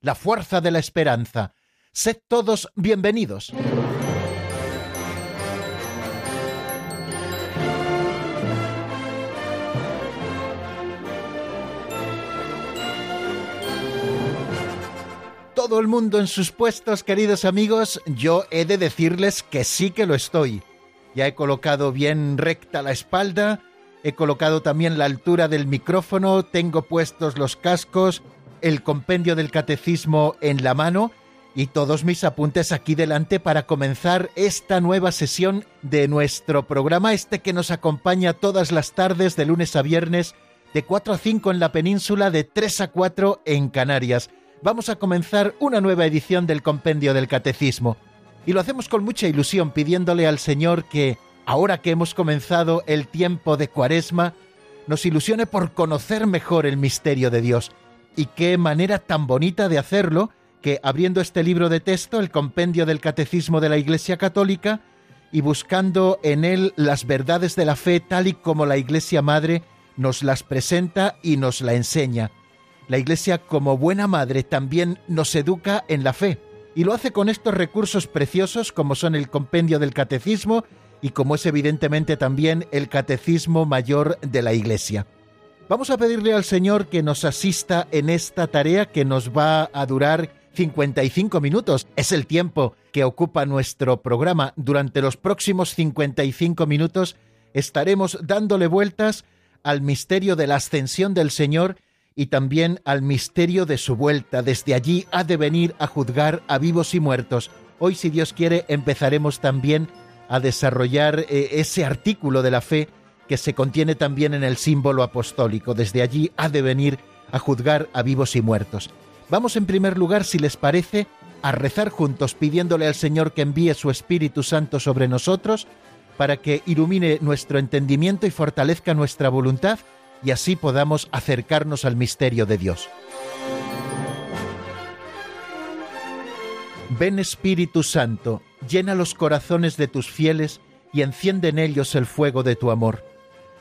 la fuerza de la esperanza. Sed todos bienvenidos. todo el mundo en sus puestos, queridos amigos, yo he de decirles que sí que lo estoy. Ya he colocado bien recta la espalda, he colocado también la altura del micrófono, tengo puestos los cascos, el compendio del catecismo en la mano y todos mis apuntes aquí delante para comenzar esta nueva sesión de nuestro programa, este que nos acompaña todas las tardes de lunes a viernes, de 4 a 5 en la península, de 3 a 4 en Canarias vamos a comenzar una nueva edición del Compendio del Catecismo. Y lo hacemos con mucha ilusión, pidiéndole al Señor que, ahora que hemos comenzado el tiempo de Cuaresma, nos ilusione por conocer mejor el misterio de Dios. Y qué manera tan bonita de hacerlo que abriendo este libro de texto, el Compendio del Catecismo de la Iglesia Católica, y buscando en él las verdades de la fe tal y como la Iglesia Madre nos las presenta y nos la enseña la Iglesia, como buena madre, también nos educa en la fe, y lo hace con estos recursos preciosos como son el compendio del catecismo y como es evidentemente también el catecismo mayor de la Iglesia. Vamos a pedirle al Señor que nos asista en esta tarea que nos va a durar 55 minutos. Es el tiempo que ocupa nuestro programa. Durante los próximos 55 minutos estaremos dándole vueltas al misterio de la ascensión del Señor y también al misterio de su vuelta. Desde allí ha de venir a juzgar a vivos y muertos. Hoy, si Dios quiere, empezaremos también a desarrollar eh, ese artículo de la fe que se contiene también en el símbolo apostólico. Desde allí ha de venir a juzgar a vivos y muertos. Vamos en primer lugar, si les parece, a rezar juntos pidiéndole al Señor que envíe su Espíritu Santo sobre nosotros para que ilumine nuestro entendimiento y fortalezca nuestra voluntad y así podamos acercarnos al misterio de Dios. Ven Espíritu Santo, llena los corazones de tus fieles y enciende en ellos el fuego de tu amor.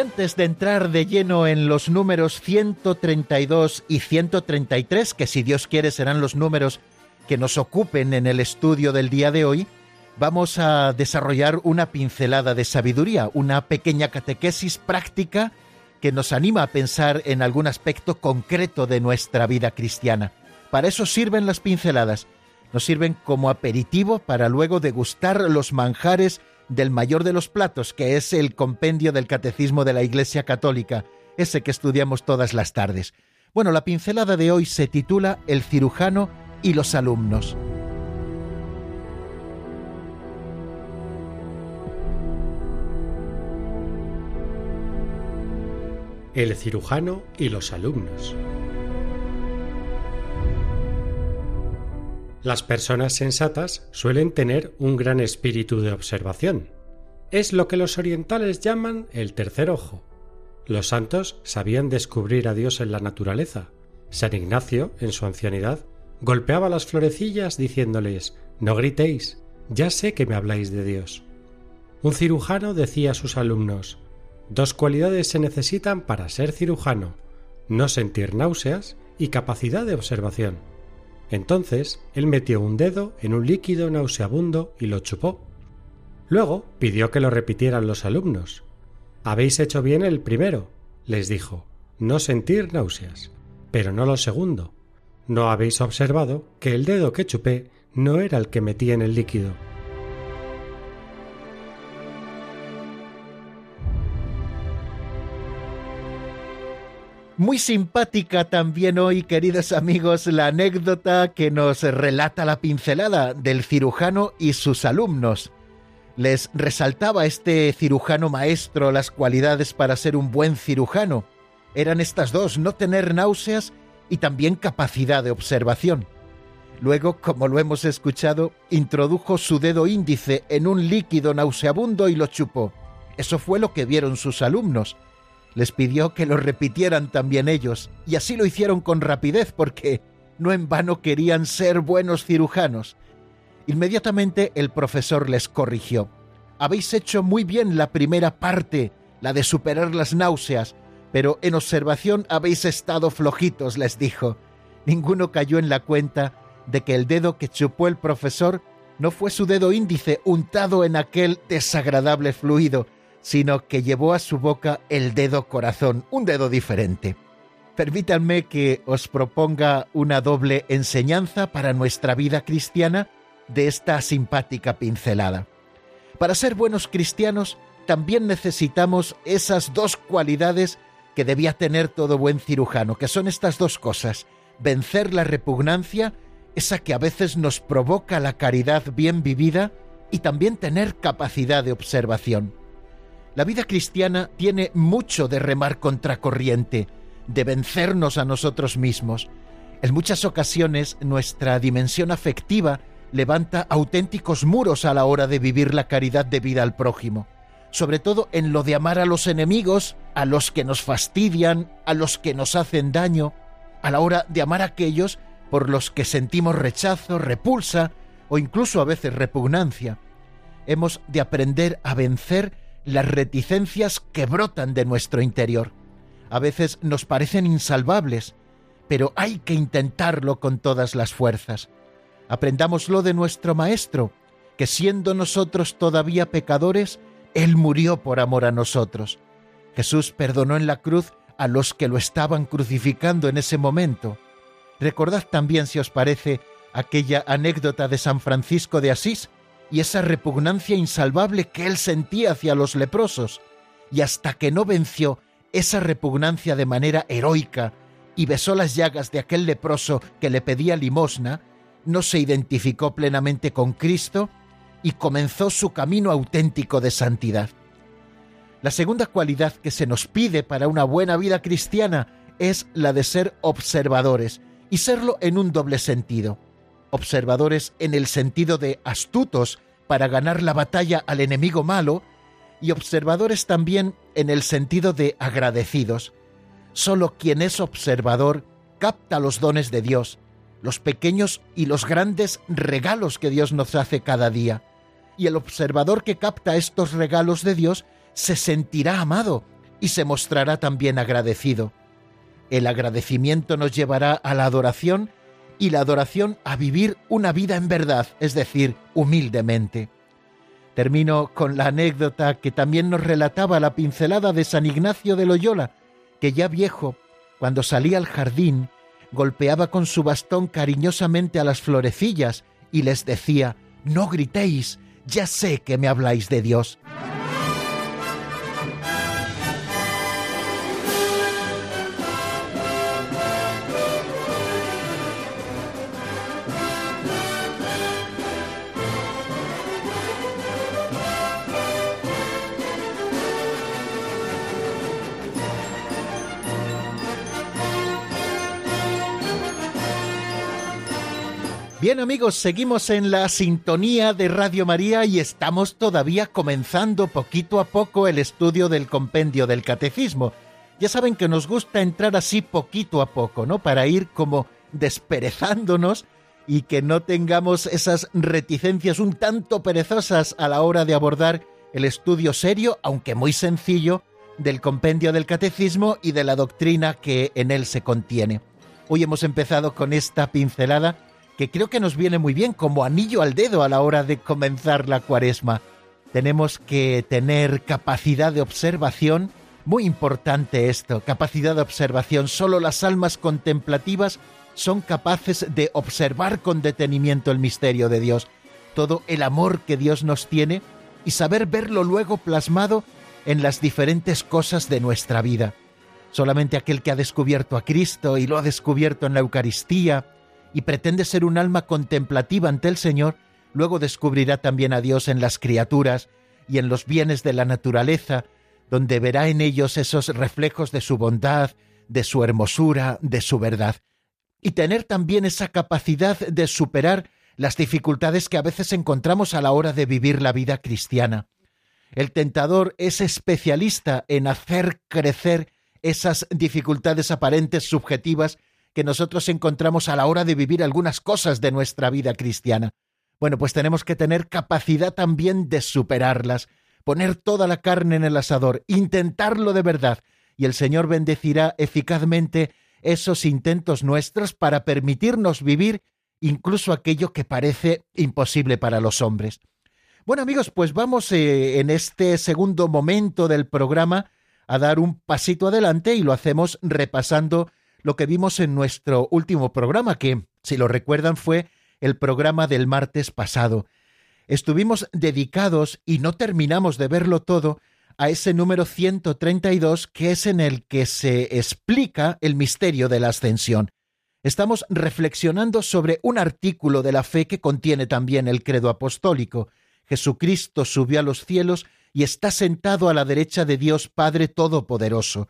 Antes de entrar de lleno en los números 132 y 133, que si Dios quiere serán los números que nos ocupen en el estudio del día de hoy, vamos a desarrollar una pincelada de sabiduría, una pequeña catequesis práctica que nos anima a pensar en algún aspecto concreto de nuestra vida cristiana. Para eso sirven las pinceladas, nos sirven como aperitivo para luego degustar los manjares del mayor de los platos, que es el compendio del Catecismo de la Iglesia Católica, ese que estudiamos todas las tardes. Bueno, la pincelada de hoy se titula El cirujano y los alumnos. El cirujano y los alumnos. Las personas sensatas suelen tener un gran espíritu de observación. Es lo que los orientales llaman el tercer ojo. Los santos sabían descubrir a Dios en la naturaleza. San Ignacio, en su ancianidad, golpeaba las florecillas diciéndoles No gritéis, ya sé que me habláis de Dios. Un cirujano decía a sus alumnos Dos cualidades se necesitan para ser cirujano no sentir náuseas y capacidad de observación. Entonces él metió un dedo en un líquido nauseabundo y lo chupó. Luego pidió que lo repitieran los alumnos. Habéis hecho bien el primero, les dijo, no sentir náuseas, pero no lo segundo. No habéis observado que el dedo que chupé no era el que metí en el líquido. Muy simpática también hoy, queridos amigos, la anécdota que nos relata la pincelada del cirujano y sus alumnos. Les resaltaba este cirujano maestro las cualidades para ser un buen cirujano. Eran estas dos, no tener náuseas y también capacidad de observación. Luego, como lo hemos escuchado, introdujo su dedo índice en un líquido nauseabundo y lo chupó. Eso fue lo que vieron sus alumnos. Les pidió que lo repitieran también ellos, y así lo hicieron con rapidez porque no en vano querían ser buenos cirujanos. Inmediatamente el profesor les corrigió. Habéis hecho muy bien la primera parte, la de superar las náuseas, pero en observación habéis estado flojitos, les dijo. Ninguno cayó en la cuenta de que el dedo que chupó el profesor no fue su dedo índice untado en aquel desagradable fluido, sino que llevó a su boca el dedo corazón, un dedo diferente. Permítanme que os proponga una doble enseñanza para nuestra vida cristiana de esta simpática pincelada. Para ser buenos cristianos también necesitamos esas dos cualidades que debía tener todo buen cirujano, que son estas dos cosas, vencer la repugnancia, esa que a veces nos provoca la caridad bien vivida, y también tener capacidad de observación. La vida cristiana tiene mucho de remar contracorriente, de vencernos a nosotros mismos. En muchas ocasiones nuestra dimensión afectiva levanta auténticos muros a la hora de vivir la caridad de vida al prójimo, sobre todo en lo de amar a los enemigos, a los que nos fastidian, a los que nos hacen daño, a la hora de amar a aquellos por los que sentimos rechazo, repulsa o incluso a veces repugnancia. Hemos de aprender a vencer las reticencias que brotan de nuestro interior. A veces nos parecen insalvables, pero hay que intentarlo con todas las fuerzas. Aprendámoslo de nuestro Maestro, que siendo nosotros todavía pecadores, Él murió por amor a nosotros. Jesús perdonó en la cruz a los que lo estaban crucificando en ese momento. Recordad también, si os parece, aquella anécdota de San Francisco de Asís, y esa repugnancia insalvable que él sentía hacia los leprosos, y hasta que no venció esa repugnancia de manera heroica y besó las llagas de aquel leproso que le pedía limosna, no se identificó plenamente con Cristo y comenzó su camino auténtico de santidad. La segunda cualidad que se nos pide para una buena vida cristiana es la de ser observadores, y serlo en un doble sentido observadores en el sentido de astutos para ganar la batalla al enemigo malo, y observadores también en el sentido de agradecidos. Solo quien es observador capta los dones de Dios, los pequeños y los grandes regalos que Dios nos hace cada día. Y el observador que capta estos regalos de Dios se sentirá amado y se mostrará también agradecido. El agradecimiento nos llevará a la adoración y la adoración a vivir una vida en verdad, es decir, humildemente. Termino con la anécdota que también nos relataba la pincelada de San Ignacio de Loyola, que ya viejo, cuando salía al jardín, golpeaba con su bastón cariñosamente a las florecillas y les decía, No gritéis, ya sé que me habláis de Dios. Bien amigos, seguimos en la sintonía de Radio María y estamos todavía comenzando poquito a poco el estudio del compendio del catecismo. Ya saben que nos gusta entrar así poquito a poco, ¿no? Para ir como desperezándonos y que no tengamos esas reticencias un tanto perezosas a la hora de abordar el estudio serio, aunque muy sencillo, del compendio del catecismo y de la doctrina que en él se contiene. Hoy hemos empezado con esta pincelada que creo que nos viene muy bien como anillo al dedo a la hora de comenzar la cuaresma. Tenemos que tener capacidad de observación, muy importante esto, capacidad de observación. Solo las almas contemplativas son capaces de observar con detenimiento el misterio de Dios, todo el amor que Dios nos tiene y saber verlo luego plasmado en las diferentes cosas de nuestra vida. Solamente aquel que ha descubierto a Cristo y lo ha descubierto en la Eucaristía y pretende ser un alma contemplativa ante el Señor, luego descubrirá también a Dios en las criaturas y en los bienes de la naturaleza, donde verá en ellos esos reflejos de su bondad, de su hermosura, de su verdad. Y tener también esa capacidad de superar las dificultades que a veces encontramos a la hora de vivir la vida cristiana. El tentador es especialista en hacer crecer esas dificultades aparentes subjetivas que nosotros encontramos a la hora de vivir algunas cosas de nuestra vida cristiana. Bueno, pues tenemos que tener capacidad también de superarlas, poner toda la carne en el asador, intentarlo de verdad, y el Señor bendecirá eficazmente esos intentos nuestros para permitirnos vivir incluso aquello que parece imposible para los hombres. Bueno amigos, pues vamos eh, en este segundo momento del programa a dar un pasito adelante y lo hacemos repasando lo que vimos en nuestro último programa, que, si lo recuerdan, fue el programa del martes pasado. Estuvimos dedicados y no terminamos de verlo todo a ese número 132 que es en el que se explica el misterio de la ascensión. Estamos reflexionando sobre un artículo de la fe que contiene también el credo apostólico. Jesucristo subió a los cielos y está sentado a la derecha de Dios Padre Todopoderoso.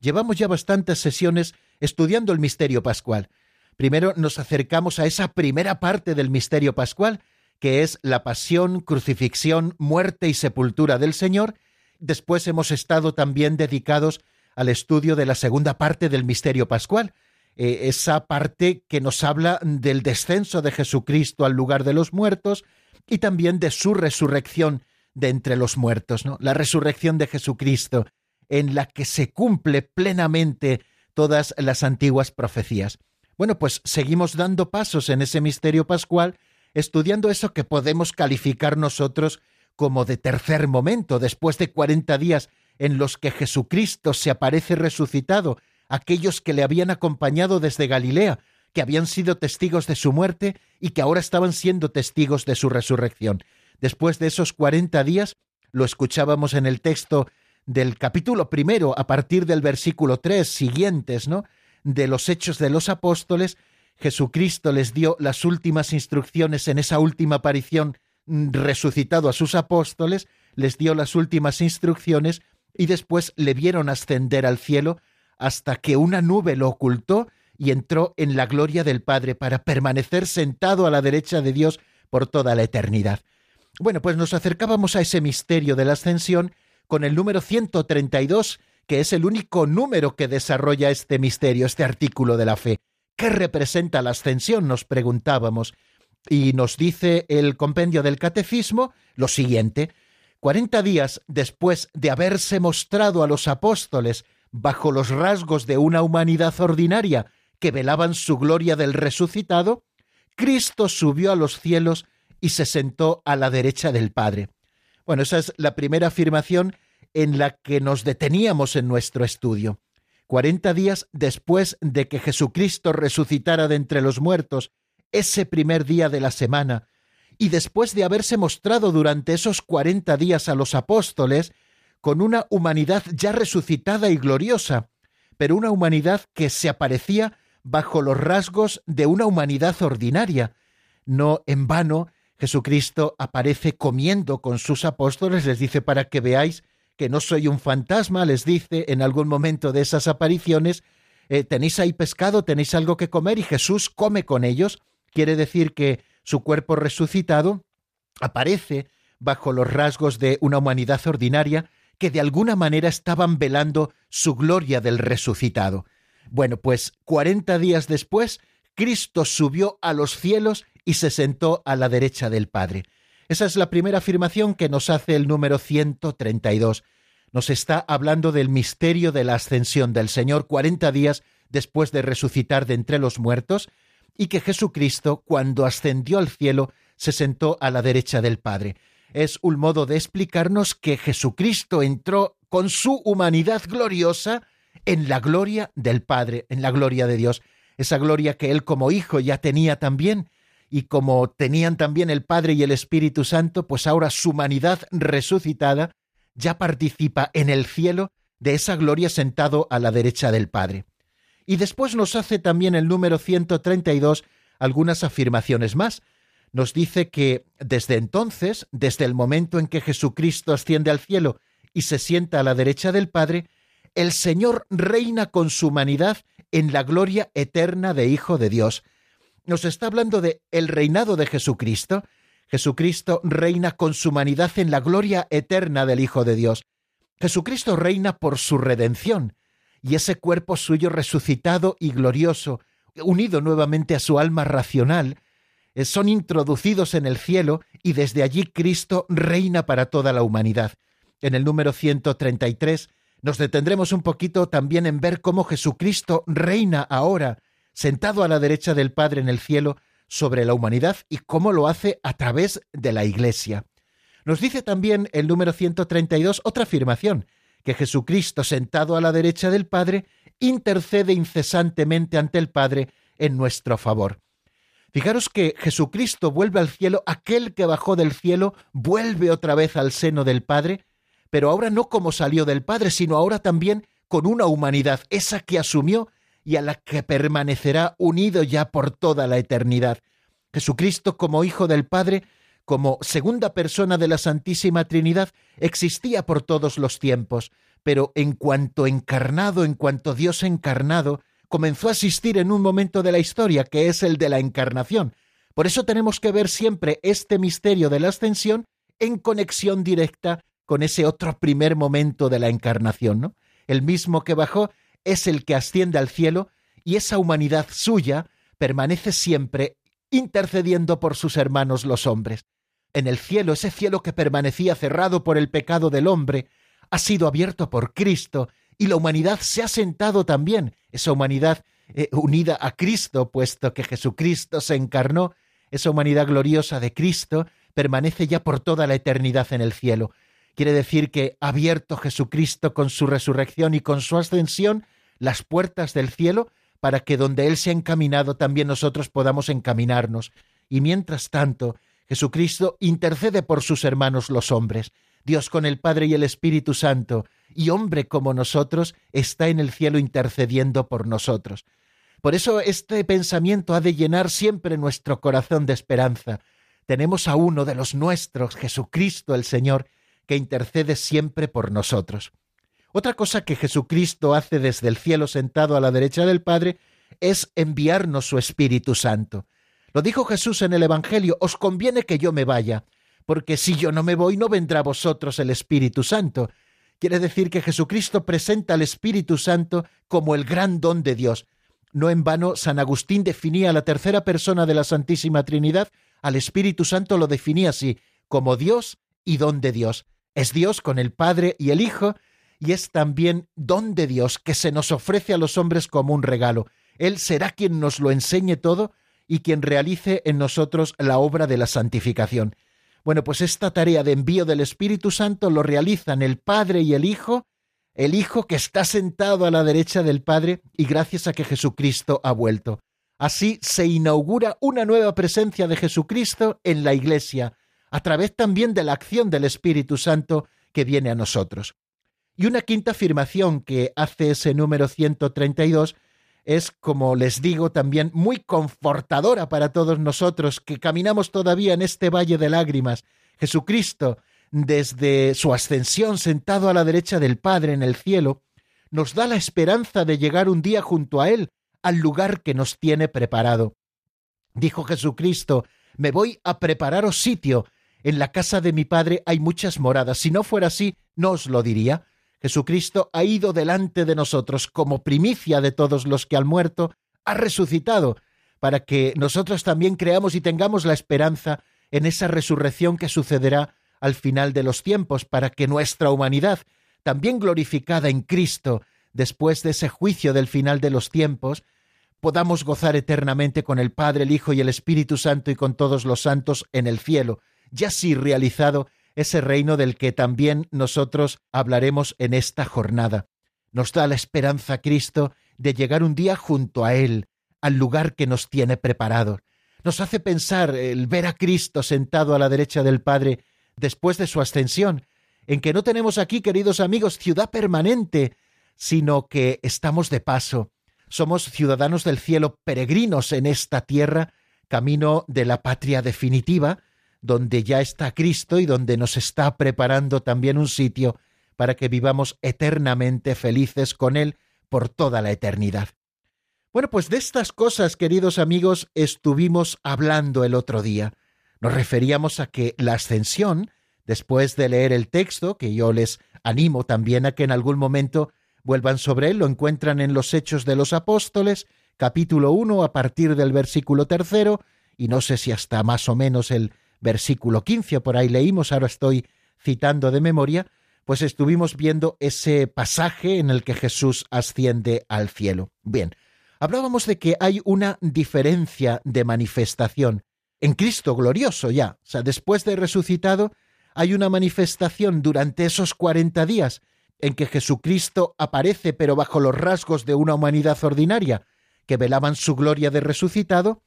Llevamos ya bastantes sesiones estudiando el misterio pascual. Primero nos acercamos a esa primera parte del misterio pascual, que es la pasión, crucifixión, muerte y sepultura del Señor. Después hemos estado también dedicados al estudio de la segunda parte del misterio pascual, eh, esa parte que nos habla del descenso de Jesucristo al lugar de los muertos y también de su resurrección de entre los muertos, ¿no? La resurrección de Jesucristo, en la que se cumple plenamente todas las antiguas profecías. Bueno, pues seguimos dando pasos en ese misterio pascual, estudiando eso que podemos calificar nosotros como de tercer momento, después de cuarenta días en los que Jesucristo se aparece resucitado, aquellos que le habían acompañado desde Galilea, que habían sido testigos de su muerte y que ahora estaban siendo testigos de su resurrección. Después de esos cuarenta días, lo escuchábamos en el texto del capítulo primero, a partir del versículo tres siguientes, ¿no? De los hechos de los apóstoles, Jesucristo les dio las últimas instrucciones en esa última aparición mm, resucitado a sus apóstoles, les dio las últimas instrucciones y después le vieron ascender al cielo hasta que una nube lo ocultó y entró en la gloria del Padre para permanecer sentado a la derecha de Dios por toda la eternidad. Bueno, pues nos acercábamos a ese misterio de la ascensión con el número 132, que es el único número que desarrolla este misterio, este artículo de la fe. ¿Qué representa la ascensión? nos preguntábamos. Y nos dice el compendio del catecismo lo siguiente. Cuarenta días después de haberse mostrado a los apóstoles bajo los rasgos de una humanidad ordinaria que velaban su gloria del resucitado, Cristo subió a los cielos y se sentó a la derecha del Padre. Bueno, esa es la primera afirmación en la que nos deteníamos en nuestro estudio. Cuarenta días después de que Jesucristo resucitara de entre los muertos, ese primer día de la semana, y después de haberse mostrado durante esos cuarenta días a los apóstoles, con una humanidad ya resucitada y gloriosa, pero una humanidad que se aparecía bajo los rasgos de una humanidad ordinaria. No en vano Jesucristo aparece comiendo con sus apóstoles, les dice para que veáis que no soy un fantasma, les dice en algún momento de esas apariciones, eh, tenéis ahí pescado, tenéis algo que comer y Jesús come con ellos. Quiere decir que su cuerpo resucitado aparece bajo los rasgos de una humanidad ordinaria que de alguna manera estaban velando su gloria del resucitado. Bueno, pues cuarenta días después, Cristo subió a los cielos y se sentó a la derecha del Padre. Esa es la primera afirmación que nos hace el número 132. Nos está hablando del misterio de la ascensión del Señor cuarenta días después de resucitar de entre los muertos, y que Jesucristo, cuando ascendió al cielo, se sentó a la derecha del Padre. Es un modo de explicarnos que Jesucristo entró con su humanidad gloriosa en la gloria del Padre, en la gloria de Dios, esa gloria que él como hijo ya tenía también, y como tenían también el Padre y el Espíritu Santo, pues ahora su humanidad resucitada ya participa en el cielo de esa gloria sentado a la derecha del Padre. Y después nos hace también el número 132 algunas afirmaciones más. Nos dice que desde entonces, desde el momento en que Jesucristo asciende al cielo y se sienta a la derecha del Padre, el Señor reina con su humanidad en la gloria eterna de Hijo de Dios. Nos está hablando de el reinado de Jesucristo. Jesucristo reina con su humanidad en la gloria eterna del Hijo de Dios. Jesucristo reina por su redención, y ese cuerpo suyo resucitado y glorioso, unido nuevamente a su alma racional, eh, son introducidos en el cielo y desde allí Cristo reina para toda la humanidad. En el número 133 nos detendremos un poquito también en ver cómo Jesucristo reina ahora, sentado a la derecha del Padre en el cielo, sobre la humanidad y cómo lo hace a través de la Iglesia. Nos dice también el número 132 otra afirmación, que Jesucristo sentado a la derecha del Padre intercede incesantemente ante el Padre en nuestro favor. Fijaros que Jesucristo vuelve al cielo, aquel que bajó del cielo vuelve otra vez al seno del Padre, pero ahora no como salió del Padre, sino ahora también con una humanidad, esa que asumió y a la que permanecerá unido ya por toda la eternidad. Jesucristo como Hijo del Padre como segunda persona de la Santísima Trinidad, existía por todos los tiempos, pero en cuanto encarnado, en cuanto Dios encarnado, comenzó a existir en un momento de la historia, que es el de la encarnación. Por eso tenemos que ver siempre este misterio de la ascensión en conexión directa con ese otro primer momento de la encarnación, ¿no? El mismo que bajó es el que asciende al cielo y esa humanidad suya permanece siempre intercediendo por sus hermanos los hombres. En el cielo, ese cielo que permanecía cerrado por el pecado del hombre, ha sido abierto por Cristo y la humanidad se ha sentado también, esa humanidad eh, unida a Cristo, puesto que Jesucristo se encarnó, esa humanidad gloriosa de Cristo permanece ya por toda la eternidad en el cielo. Quiere decir que abierto Jesucristo con su resurrección y con su ascensión las puertas del cielo para que donde Él se ha encaminado también nosotros podamos encaminarnos. Y mientras tanto, Jesucristo intercede por sus hermanos los hombres. Dios con el Padre y el Espíritu Santo, y hombre como nosotros, está en el cielo intercediendo por nosotros. Por eso este pensamiento ha de llenar siempre nuestro corazón de esperanza. Tenemos a uno de los nuestros, Jesucristo el Señor, que intercede siempre por nosotros. Otra cosa que Jesucristo hace desde el cielo sentado a la derecha del Padre es enviarnos su Espíritu Santo. Lo dijo Jesús en el Evangelio, os conviene que yo me vaya, porque si yo no me voy no vendrá a vosotros el Espíritu Santo. Quiere decir que Jesucristo presenta al Espíritu Santo como el gran don de Dios. No en vano San Agustín definía a la tercera persona de la Santísima Trinidad, al Espíritu Santo lo definía así, como Dios y don de Dios. Es Dios con el Padre y el Hijo, y es también don de Dios que se nos ofrece a los hombres como un regalo. Él será quien nos lo enseñe todo y quien realice en nosotros la obra de la santificación. Bueno, pues esta tarea de envío del Espíritu Santo lo realizan el Padre y el Hijo, el Hijo que está sentado a la derecha del Padre y gracias a que Jesucristo ha vuelto. Así se inaugura una nueva presencia de Jesucristo en la Iglesia, a través también de la acción del Espíritu Santo que viene a nosotros. Y una quinta afirmación que hace ese número 132 es, como les digo, también muy confortadora para todos nosotros que caminamos todavía en este valle de lágrimas. Jesucristo, desde su ascensión sentado a la derecha del Padre en el cielo, nos da la esperanza de llegar un día junto a Él, al lugar que nos tiene preparado. Dijo Jesucristo, me voy a prepararos sitio. En la casa de mi Padre hay muchas moradas. Si no fuera así, no os lo diría. Jesucristo ha ido delante de nosotros como primicia de todos los que han muerto, ha resucitado, para que nosotros también creamos y tengamos la esperanza en esa resurrección que sucederá al final de los tiempos, para que nuestra humanidad, también glorificada en Cristo, después de ese juicio del final de los tiempos, podamos gozar eternamente con el Padre, el Hijo y el Espíritu Santo y con todos los santos en el cielo, ya sí realizado ese reino del que también nosotros hablaremos en esta jornada. Nos da la esperanza Cristo de llegar un día junto a Él, al lugar que nos tiene preparado. Nos hace pensar el ver a Cristo sentado a la derecha del Padre después de su ascensión, en que no tenemos aquí, queridos amigos, ciudad permanente, sino que estamos de paso. Somos ciudadanos del cielo, peregrinos en esta tierra, camino de la patria definitiva, donde ya está Cristo y donde nos está preparando también un sitio para que vivamos eternamente felices con Él por toda la eternidad. Bueno, pues de estas cosas, queridos amigos, estuvimos hablando el otro día. Nos referíamos a que la ascensión, después de leer el texto, que yo les animo también a que en algún momento vuelvan sobre él, lo encuentran en los Hechos de los Apóstoles, capítulo 1, a partir del versículo tercero, y no sé si hasta más o menos el versículo 15, por ahí leímos, ahora estoy citando de memoria, pues estuvimos viendo ese pasaje en el que Jesús asciende al cielo. Bien, hablábamos de que hay una diferencia de manifestación. En Cristo glorioso ya, o sea, después de resucitado, hay una manifestación durante esos cuarenta días en que Jesucristo aparece pero bajo los rasgos de una humanidad ordinaria, que velaban su gloria de resucitado,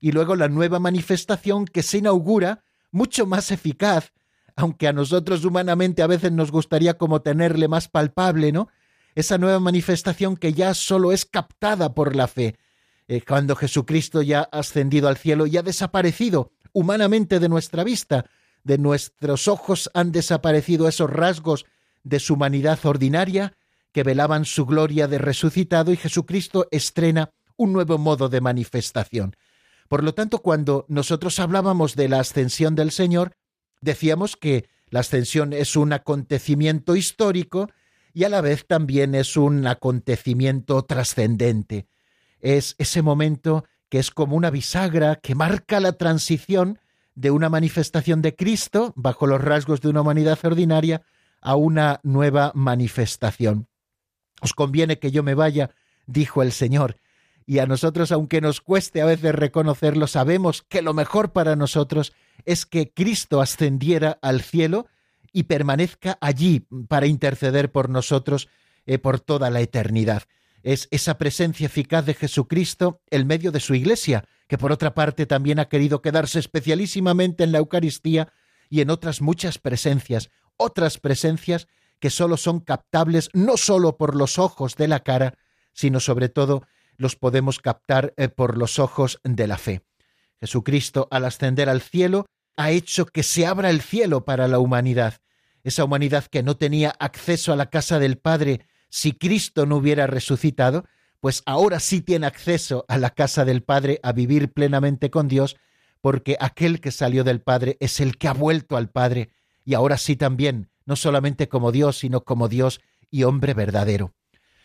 y luego la nueva manifestación que se inaugura, mucho más eficaz, aunque a nosotros humanamente a veces nos gustaría como tenerle más palpable, ¿no? Esa nueva manifestación que ya solo es captada por la fe, eh, cuando Jesucristo ya ha ascendido al cielo y ha desaparecido humanamente de nuestra vista, de nuestros ojos han desaparecido esos rasgos de su humanidad ordinaria que velaban su gloria de resucitado y Jesucristo estrena un nuevo modo de manifestación. Por lo tanto, cuando nosotros hablábamos de la ascensión del Señor, decíamos que la ascensión es un acontecimiento histórico y a la vez también es un acontecimiento trascendente. Es ese momento que es como una bisagra que marca la transición de una manifestación de Cristo bajo los rasgos de una humanidad ordinaria a una nueva manifestación. Os conviene que yo me vaya, dijo el Señor, y a nosotros, aunque nos cueste a veces reconocerlo, sabemos que lo mejor para nosotros es que Cristo ascendiera al cielo y permanezca allí para interceder por nosotros eh, por toda la eternidad. Es esa presencia eficaz de Jesucristo en medio de su iglesia, que por otra parte también ha querido quedarse especialísimamente en la Eucaristía y en otras muchas presencias, otras presencias que sólo son captables no sólo por los ojos de la cara, sino sobre todo los podemos captar eh, por los ojos de la fe. Jesucristo, al ascender al cielo, ha hecho que se abra el cielo para la humanidad, esa humanidad que no tenía acceso a la casa del Padre si Cristo no hubiera resucitado, pues ahora sí tiene acceso a la casa del Padre a vivir plenamente con Dios, porque aquel que salió del Padre es el que ha vuelto al Padre, y ahora sí también, no solamente como Dios, sino como Dios y hombre verdadero.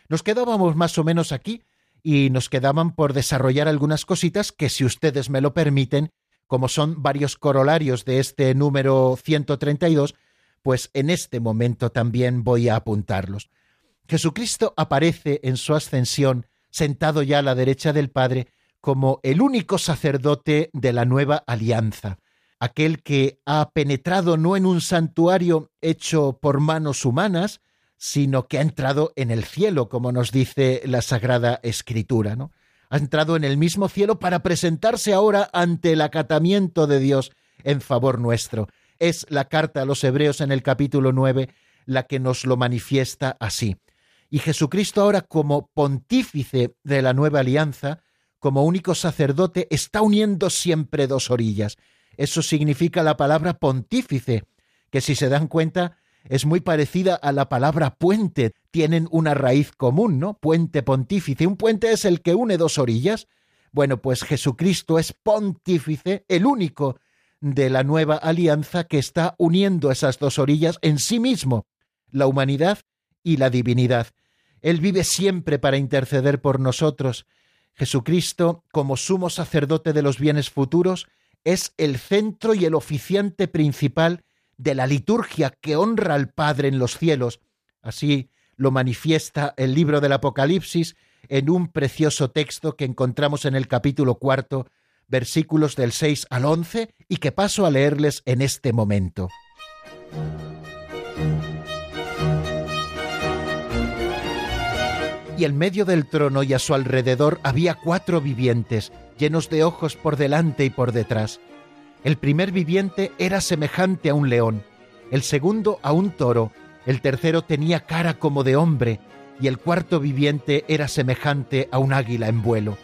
Nos quedábamos más o menos aquí, y nos quedaban por desarrollar algunas cositas que, si ustedes me lo permiten, como son varios corolarios de este número 132, pues en este momento también voy a apuntarlos. Jesucristo aparece en su ascensión, sentado ya a la derecha del Padre, como el único sacerdote de la nueva alianza, aquel que ha penetrado no en un santuario hecho por manos humanas, sino que ha entrado en el cielo, como nos dice la Sagrada Escritura, ¿no? Ha entrado en el mismo cielo para presentarse ahora ante el acatamiento de Dios en favor nuestro. Es la carta a los Hebreos en el capítulo 9 la que nos lo manifiesta así. Y Jesucristo ahora como pontífice de la nueva alianza, como único sacerdote, está uniendo siempre dos orillas. Eso significa la palabra pontífice, que si se dan cuenta es muy parecida a la palabra puente. Tienen una raíz común, ¿no? Puente pontífice. Un puente es el que une dos orillas. Bueno, pues Jesucristo es pontífice, el único de la nueva alianza que está uniendo esas dos orillas en sí mismo, la humanidad y la divinidad. Él vive siempre para interceder por nosotros. Jesucristo, como sumo sacerdote de los bienes futuros, es el centro y el oficiante principal de la liturgia que honra al Padre en los cielos. Así lo manifiesta el libro del Apocalipsis en un precioso texto que encontramos en el capítulo cuarto, versículos del 6 al 11, y que paso a leerles en este momento. Y en medio del trono y a su alrededor había cuatro vivientes, llenos de ojos por delante y por detrás. El primer viviente era semejante a un león, el segundo a un toro, el tercero tenía cara como de hombre, y el cuarto viviente era semejante a un águila en vuelo.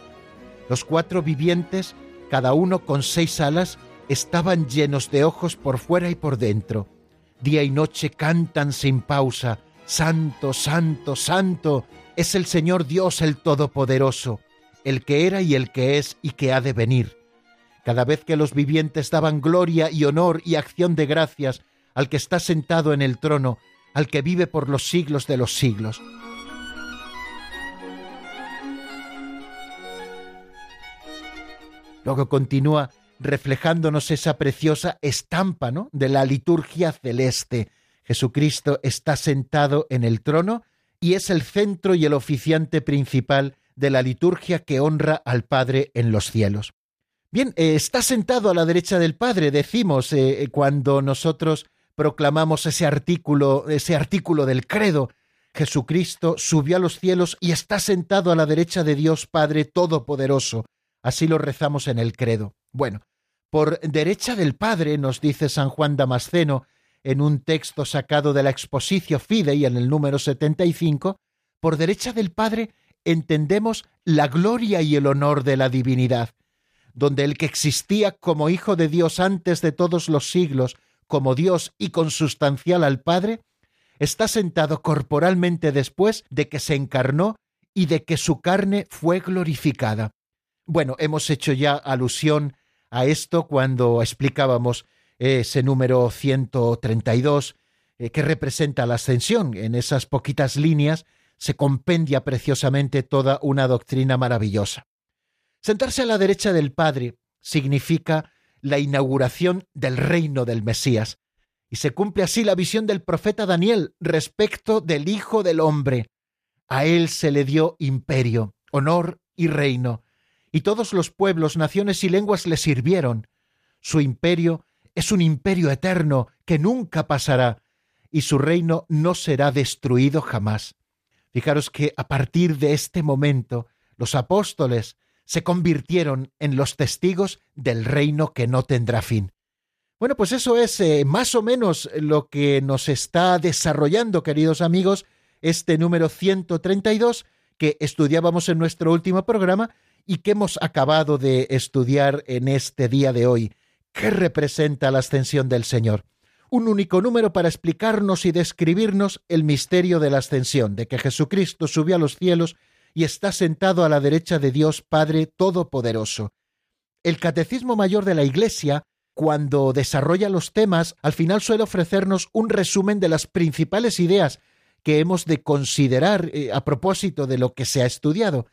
Los cuatro vivientes, cada uno con seis alas, estaban llenos de ojos por fuera y por dentro. Día y noche cantan sin pausa, Santo, Santo, Santo, es el Señor Dios el Todopoderoso, el que era y el que es y que ha de venir. Cada vez que los vivientes daban gloria y honor y acción de gracias al que está sentado en el trono, al que vive por los siglos de los siglos. Luego continúa reflejándonos esa preciosa estampa ¿no? de la liturgia celeste. Jesucristo está sentado en el trono y es el centro y el oficiante principal de la liturgia que honra al Padre en los cielos. Bien, eh, está sentado a la derecha del Padre, decimos eh, cuando nosotros proclamamos ese artículo, ese artículo del credo. Jesucristo subió a los cielos y está sentado a la derecha de Dios Padre Todopoderoso. Así lo rezamos en el credo. Bueno, por derecha del Padre, nos dice San Juan Damasceno, en un texto sacado de la Expositio Fidei en el número 75, por derecha del Padre entendemos la gloria y el honor de la divinidad, donde el que existía como Hijo de Dios antes de todos los siglos, como Dios y consustancial al Padre, está sentado corporalmente después de que se encarnó y de que su carne fue glorificada. Bueno, hemos hecho ya alusión a esto cuando explicábamos ese número 132 eh, que representa la ascensión. En esas poquitas líneas se compendia preciosamente toda una doctrina maravillosa. Sentarse a la derecha del Padre significa la inauguración del reino del Mesías, y se cumple así la visión del profeta Daniel respecto del Hijo del Hombre. A él se le dio imperio, honor y reino, y todos los pueblos, naciones y lenguas le sirvieron. Su imperio es un imperio eterno que nunca pasará, y su reino no será destruido jamás. Fijaros que a partir de este momento los apóstoles se convirtieron en los testigos del reino que no tendrá fin. Bueno, pues eso es eh, más o menos lo que nos está desarrollando, queridos amigos, este número 132 que estudiábamos en nuestro último programa y que hemos acabado de estudiar en este día de hoy. ¿Qué representa la ascensión del Señor? Un único número para explicarnos y describirnos el misterio de la ascensión, de que Jesucristo subió a los cielos y está sentado a la derecha de Dios Padre Todopoderoso. El Catecismo Mayor de la Iglesia, cuando desarrolla los temas, al final suele ofrecernos un resumen de las principales ideas que hemos de considerar eh, a propósito de lo que se ha estudiado,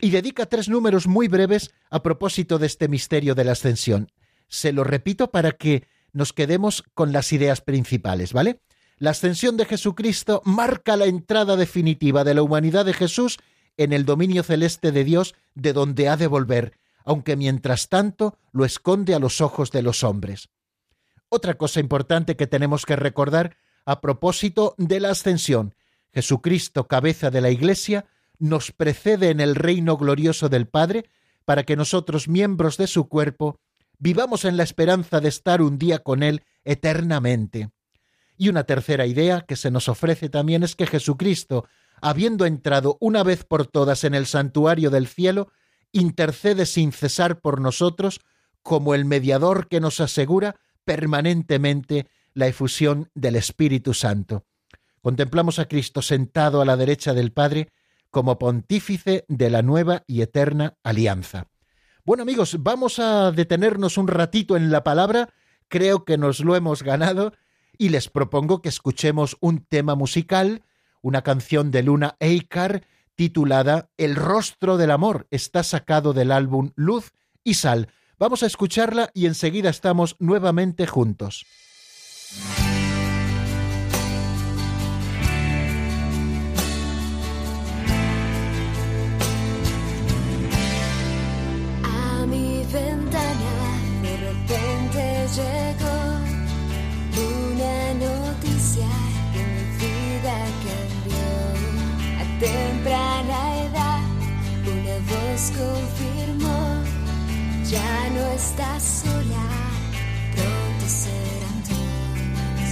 y dedica tres números muy breves a propósito de este misterio de la ascensión. Se lo repito para que nos quedemos con las ideas principales, ¿vale? La ascensión de Jesucristo marca la entrada definitiva de la humanidad de Jesús en el dominio celeste de Dios de donde ha de volver, aunque mientras tanto lo esconde a los ojos de los hombres. Otra cosa importante que tenemos que recordar a propósito de la ascensión, Jesucristo, cabeza de la Iglesia, nos precede en el reino glorioso del Padre para que nosotros, miembros de su cuerpo, vivamos en la esperanza de estar un día con Él eternamente. Y una tercera idea que se nos ofrece también es que Jesucristo, habiendo entrado una vez por todas en el santuario del cielo, intercede sin cesar por nosotros como el mediador que nos asegura permanentemente la efusión del Espíritu Santo. Contemplamos a Cristo sentado a la derecha del Padre como pontífice de la nueva y eterna alianza. Bueno amigos, vamos a detenernos un ratito en la palabra, creo que nos lo hemos ganado, y les propongo que escuchemos un tema musical, una canción de Luna Eikar titulada El rostro del amor, está sacado del álbum Luz y Sal. Vamos a escucharla y enseguida estamos nuevamente juntos. nos confirmó, ya no estás sola, pronto serán todos.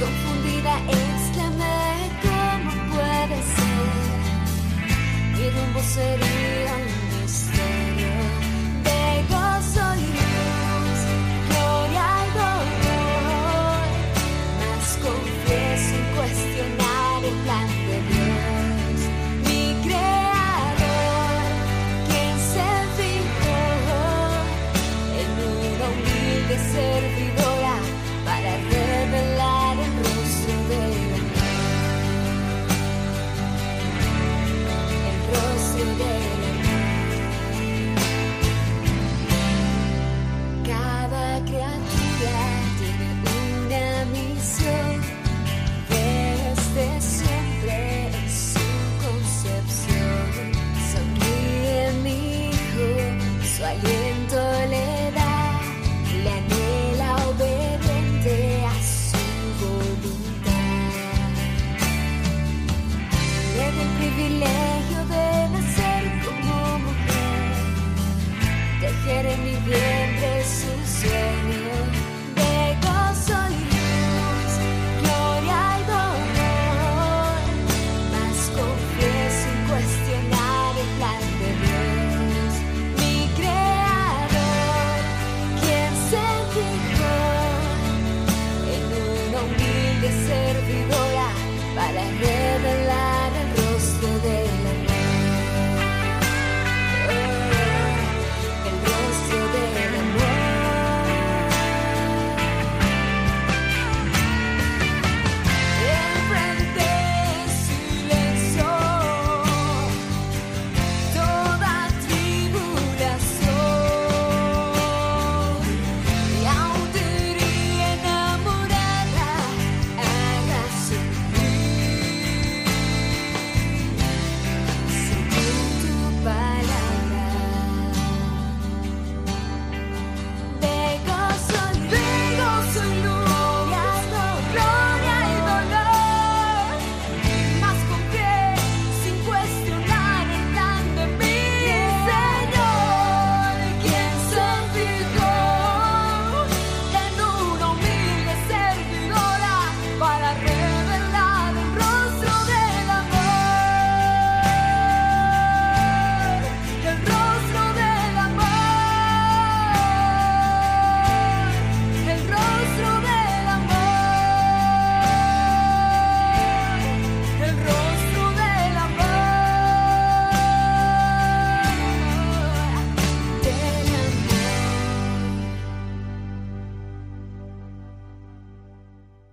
Confundida exclamé, ¿cómo puede ser? Mi rumbo sería...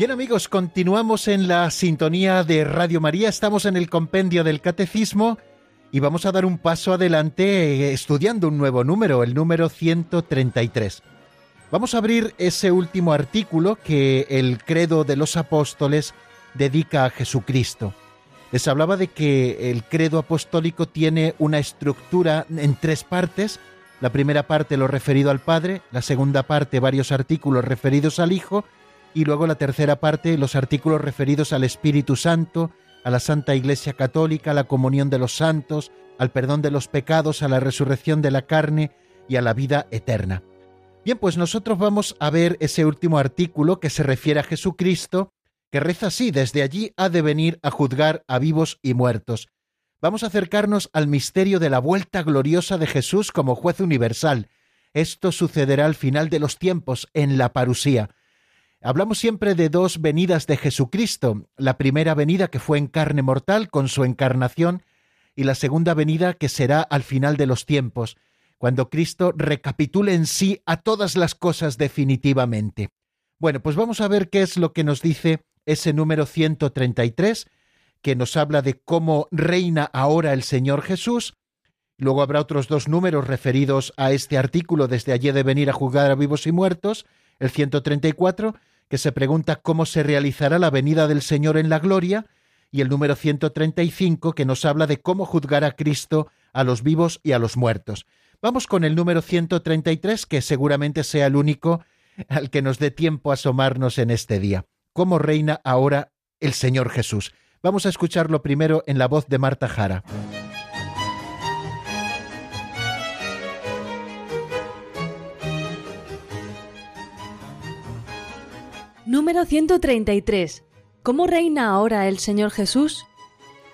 Bien amigos, continuamos en la sintonía de Radio María, estamos en el compendio del Catecismo y vamos a dar un paso adelante eh, estudiando un nuevo número, el número 133. Vamos a abrir ese último artículo que el credo de los apóstoles dedica a Jesucristo. Les hablaba de que el credo apostólico tiene una estructura en tres partes. La primera parte lo referido al Padre, la segunda parte varios artículos referidos al Hijo y luego la tercera parte los artículos referidos al Espíritu Santo, a la Santa Iglesia Católica, a la comunión de los santos, al perdón de los pecados, a la resurrección de la carne y a la vida eterna. Bien, pues nosotros vamos a ver ese último artículo que se refiere a Jesucristo, que reza así, desde allí ha de venir a juzgar a vivos y muertos. Vamos a acercarnos al misterio de la vuelta gloriosa de Jesús como juez universal. Esto sucederá al final de los tiempos, en la parusía. Hablamos siempre de dos venidas de Jesucristo, la primera venida que fue en carne mortal con su encarnación y la segunda venida que será al final de los tiempos, cuando Cristo recapitule en sí a todas las cosas definitivamente. Bueno, pues vamos a ver qué es lo que nos dice ese número 133, que nos habla de cómo reina ahora el Señor Jesús. Luego habrá otros dos números referidos a este artículo desde allí de venir a juzgar a vivos y muertos, el 134, que se pregunta cómo se realizará la venida del Señor en la gloria, y el número 135, que nos habla de cómo juzgará Cristo a los vivos y a los muertos. Vamos con el número 133, que seguramente sea el único al que nos dé tiempo a asomarnos en este día. ¿Cómo reina ahora el Señor Jesús? Vamos a escucharlo primero en la voz de Marta Jara. Número 133. ¿Cómo reina ahora el Señor Jesús?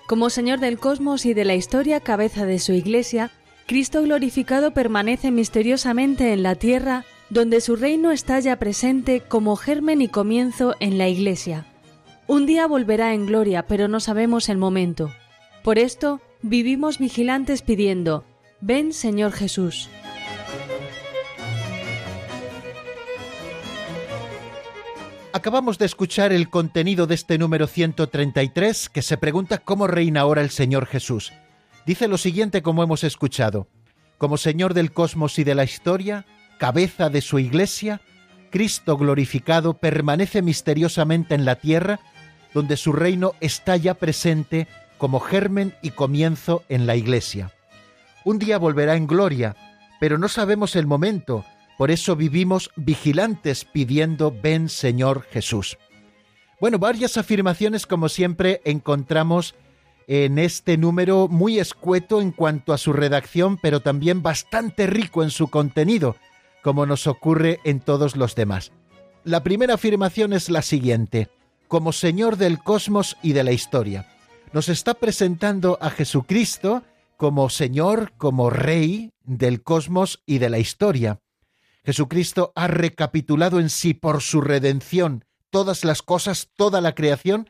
Como Señor del cosmos y de la historia, cabeza de su Iglesia, Cristo glorificado permanece misteriosamente en la tierra, donde su reino está ya presente como germen y comienzo en la Iglesia. Un día volverá en gloria, pero no sabemos el momento. Por esto, vivimos vigilantes pidiendo, Ven Señor Jesús. Acabamos de escuchar el contenido de este número 133 que se pregunta cómo reina ahora el Señor Jesús. Dice lo siguiente como hemos escuchado. Como Señor del cosmos y de la historia, cabeza de su iglesia, Cristo glorificado permanece misteriosamente en la tierra, donde su reino está ya presente como germen y comienzo en la iglesia. Un día volverá en gloria, pero no sabemos el momento, por eso vivimos vigilantes pidiendo, ven Señor Jesús. Bueno, varias afirmaciones como siempre encontramos en este número muy escueto en cuanto a su redacción, pero también bastante rico en su contenido, como nos ocurre en todos los demás. La primera afirmación es la siguiente, como Señor del cosmos y de la historia. Nos está presentando a Jesucristo como Señor, como Rey del cosmos y de la historia. Jesucristo ha recapitulado en sí por su redención todas las cosas, toda la creación,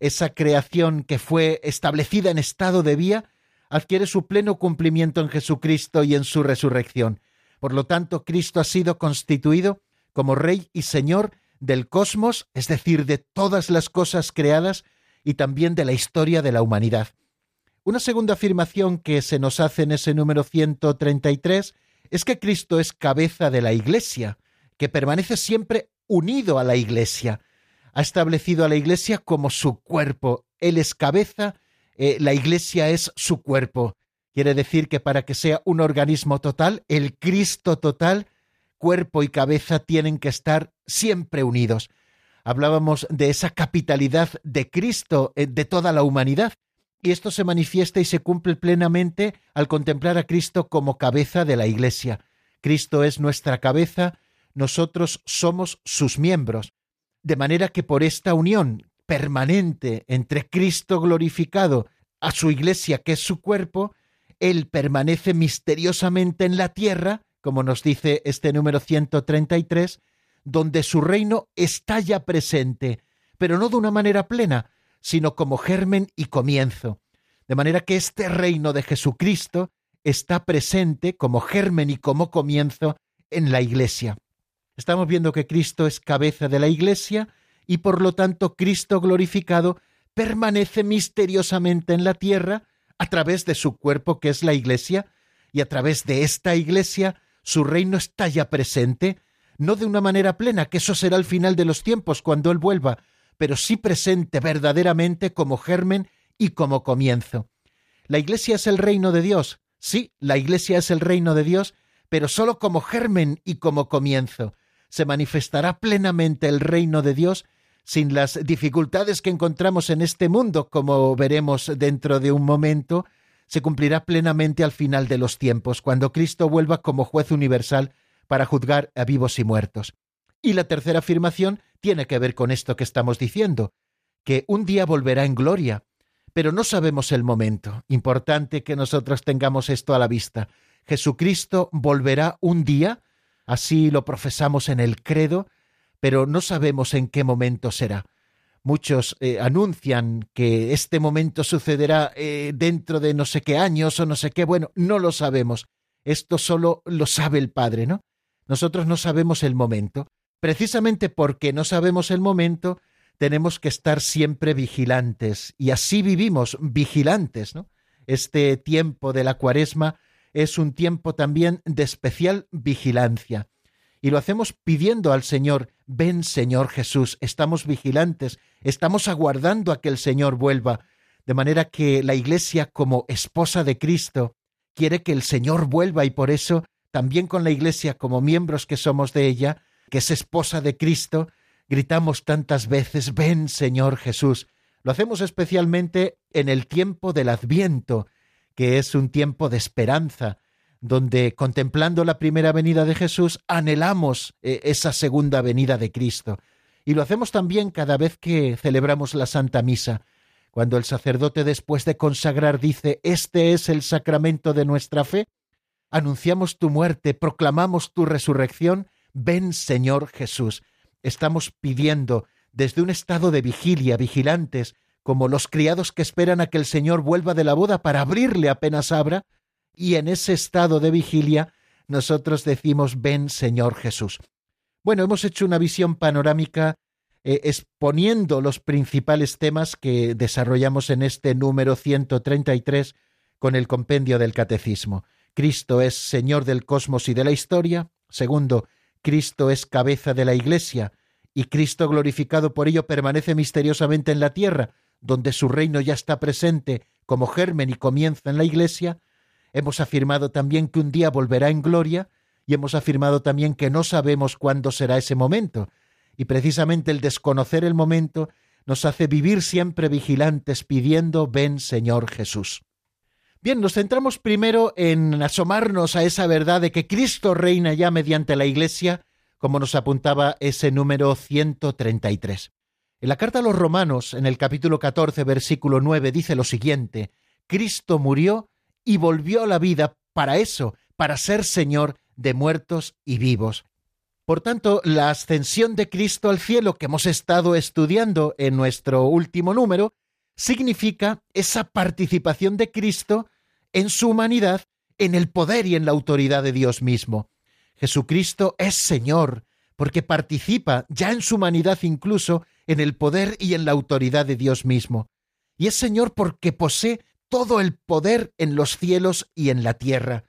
esa creación que fue establecida en estado de vía, adquiere su pleno cumplimiento en Jesucristo y en su resurrección. Por lo tanto, Cristo ha sido constituido como Rey y Señor del cosmos, es decir, de todas las cosas creadas y también de la historia de la humanidad. Una segunda afirmación que se nos hace en ese número 133 es que Cristo es cabeza de la Iglesia, que permanece siempre unido a la Iglesia. Ha establecido a la Iglesia como su cuerpo. Él es cabeza, eh, la Iglesia es su cuerpo. Quiere decir que para que sea un organismo total, el Cristo total, cuerpo y cabeza tienen que estar siempre unidos. Hablábamos de esa capitalidad de Cristo, eh, de toda la humanidad. Y esto se manifiesta y se cumple plenamente al contemplar a Cristo como cabeza de la Iglesia. Cristo es nuestra cabeza, nosotros somos sus miembros. De manera que por esta unión permanente entre Cristo glorificado a su Iglesia, que es su cuerpo, Él permanece misteriosamente en la tierra, como nos dice este número 133, donde su reino está ya presente, pero no de una manera plena, sino como germen y comienzo. De manera que este reino de Jesucristo está presente como germen y como comienzo en la Iglesia. Estamos viendo que Cristo es cabeza de la Iglesia y por lo tanto Cristo glorificado permanece misteriosamente en la tierra a través de su cuerpo que es la Iglesia y a través de esta Iglesia su reino está ya presente, no de una manera plena, que eso será el final de los tiempos cuando Él vuelva, pero sí presente verdaderamente como germen y como comienzo. La Iglesia es el reino de Dios, sí, la Iglesia es el reino de Dios, pero sólo como germen y como comienzo. Se manifestará plenamente el reino de Dios sin las dificultades que encontramos en este mundo, como veremos dentro de un momento, se cumplirá plenamente al final de los tiempos, cuando Cristo vuelva como juez universal para juzgar a vivos y muertos. Y la tercera afirmación tiene que ver con esto que estamos diciendo, que un día volverá en gloria, pero no sabemos el momento. Importante que nosotros tengamos esto a la vista. Jesucristo volverá un día, así lo profesamos en el credo, pero no sabemos en qué momento será. Muchos eh, anuncian que este momento sucederá eh, dentro de no sé qué años o no sé qué. Bueno, no lo sabemos. Esto solo lo sabe el Padre, ¿no? Nosotros no sabemos el momento. Precisamente porque no sabemos el momento, tenemos que estar siempre vigilantes. Y así vivimos vigilantes. Este tiempo de la cuaresma es un tiempo también de especial vigilancia. Y lo hacemos pidiendo al Señor, ven Señor Jesús, estamos vigilantes, estamos aguardando a que el Señor vuelva, de manera que la Iglesia como esposa de Cristo quiere que el Señor vuelva y por eso también con la Iglesia como miembros que somos de ella, que es esposa de Cristo, gritamos tantas veces, ven Señor Jesús. Lo hacemos especialmente en el tiempo del Adviento, que es un tiempo de esperanza, donde contemplando la primera venida de Jesús anhelamos eh, esa segunda venida de Cristo. Y lo hacemos también cada vez que celebramos la Santa Misa, cuando el sacerdote después de consagrar dice, Este es el sacramento de nuestra fe, anunciamos tu muerte, proclamamos tu resurrección, ven Señor Jesús. Estamos pidiendo desde un estado de vigilia, vigilantes, como los criados que esperan a que el Señor vuelva de la boda para abrirle apenas abra, y en ese estado de vigilia nosotros decimos, ven Señor Jesús. Bueno, hemos hecho una visión panorámica eh, exponiendo los principales temas que desarrollamos en este número 133 con el compendio del Catecismo. Cristo es Señor del cosmos y de la historia. Segundo, Cristo es cabeza de la Iglesia y Cristo glorificado por ello permanece misteriosamente en la tierra, donde su reino ya está presente como germen y comienza en la Iglesia. Hemos afirmado también que un día volverá en gloria y hemos afirmado también que no sabemos cuándo será ese momento. Y precisamente el desconocer el momento nos hace vivir siempre vigilantes pidiendo, ven Señor Jesús. Bien, nos centramos primero en asomarnos a esa verdad de que Cristo reina ya mediante la Iglesia, como nos apuntaba ese número 133. En la carta a los Romanos, en el capítulo 14, versículo 9, dice lo siguiente, Cristo murió y volvió a la vida para eso, para ser Señor de muertos y vivos. Por tanto, la ascensión de Cristo al cielo que hemos estado estudiando en nuestro último número significa esa participación de Cristo en su humanidad, en el poder y en la autoridad de Dios mismo. Jesucristo es Señor, porque participa ya en su humanidad incluso en el poder y en la autoridad de Dios mismo. Y es Señor porque posee todo el poder en los cielos y en la tierra.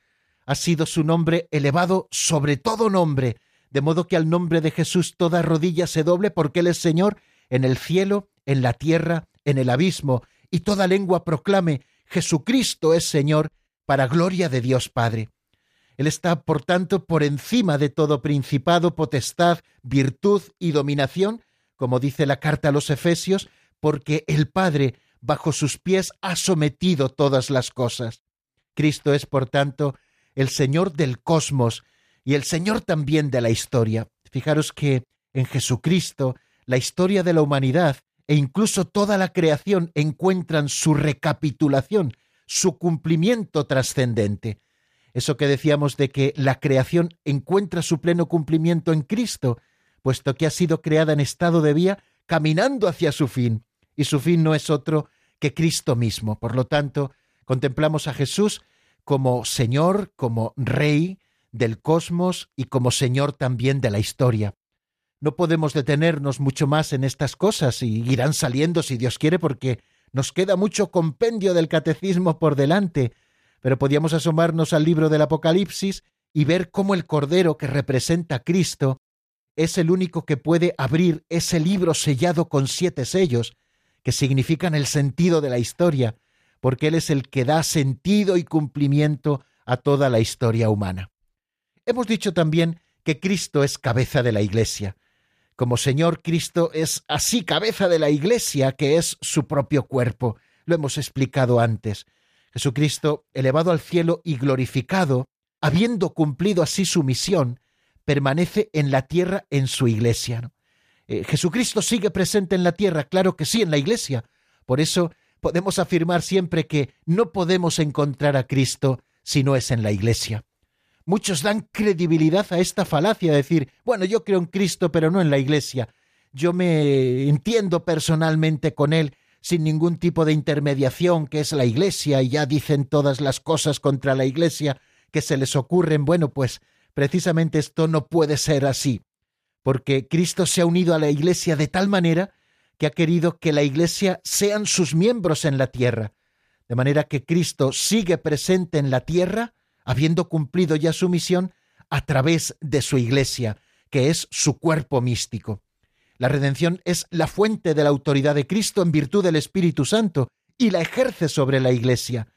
Ha sido su nombre elevado sobre todo nombre, de modo que al nombre de Jesús toda rodilla se doble porque Él es Señor en el cielo, en la tierra en el abismo, y toda lengua proclame Jesucristo es Señor, para gloria de Dios Padre. Él está, por tanto, por encima de todo principado, potestad, virtud y dominación, como dice la carta a los Efesios, porque el Padre bajo sus pies ha sometido todas las cosas. Cristo es, por tanto, el Señor del cosmos y el Señor también de la historia. Fijaros que en Jesucristo la historia de la humanidad e incluso toda la creación encuentran su recapitulación, su cumplimiento trascendente. Eso que decíamos de que la creación encuentra su pleno cumplimiento en Cristo, puesto que ha sido creada en estado de vía caminando hacia su fin, y su fin no es otro que Cristo mismo. Por lo tanto, contemplamos a Jesús como Señor, como Rey del cosmos y como Señor también de la historia. No podemos detenernos mucho más en estas cosas y irán saliendo si Dios quiere porque nos queda mucho compendio del catecismo por delante, pero podíamos asomarnos al libro del Apocalipsis y ver cómo el Cordero que representa a Cristo es el único que puede abrir ese libro sellado con siete sellos, que significan el sentido de la historia, porque Él es el que da sentido y cumplimiento a toda la historia humana. Hemos dicho también que Cristo es cabeza de la Iglesia, como Señor Cristo es así cabeza de la Iglesia, que es su propio cuerpo. Lo hemos explicado antes. Jesucristo, elevado al cielo y glorificado, habiendo cumplido así su misión, permanece en la tierra en su iglesia. Eh, Jesucristo sigue presente en la tierra, claro que sí, en la iglesia. Por eso podemos afirmar siempre que no podemos encontrar a Cristo si no es en la iglesia. Muchos dan credibilidad a esta falacia, de decir, bueno, yo creo en Cristo, pero no en la Iglesia. Yo me entiendo personalmente con Él sin ningún tipo de intermediación, que es la Iglesia, y ya dicen todas las cosas contra la Iglesia que se les ocurren. Bueno, pues precisamente esto no puede ser así, porque Cristo se ha unido a la Iglesia de tal manera que ha querido que la Iglesia sean sus miembros en la tierra, de manera que Cristo sigue presente en la tierra, habiendo cumplido ya su misión a través de su Iglesia, que es su cuerpo místico. La redención es la fuente de la autoridad de Cristo en virtud del Espíritu Santo y la ejerce sobre la Iglesia.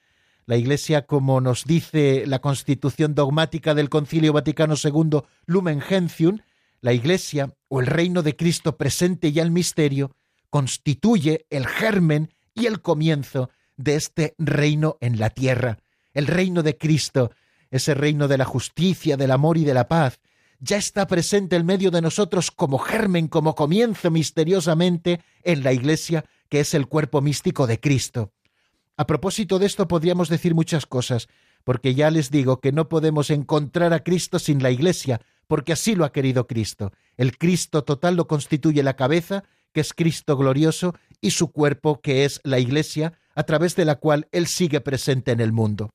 La Iglesia, como nos dice la constitución dogmática del Concilio Vaticano II Lumen Gentium, la Iglesia, o el reino de Cristo presente ya el misterio, constituye el germen y el comienzo de este reino en la tierra. El reino de Cristo, ese reino de la justicia, del amor y de la paz, ya está presente en medio de nosotros como germen, como comienzo misteriosamente en la Iglesia, que es el cuerpo místico de Cristo. A propósito de esto podríamos decir muchas cosas, porque ya les digo que no podemos encontrar a Cristo sin la Iglesia, porque así lo ha querido Cristo. El Cristo total lo constituye la cabeza, que es Cristo glorioso, y su cuerpo, que es la Iglesia, a través de la cual Él sigue presente en el mundo.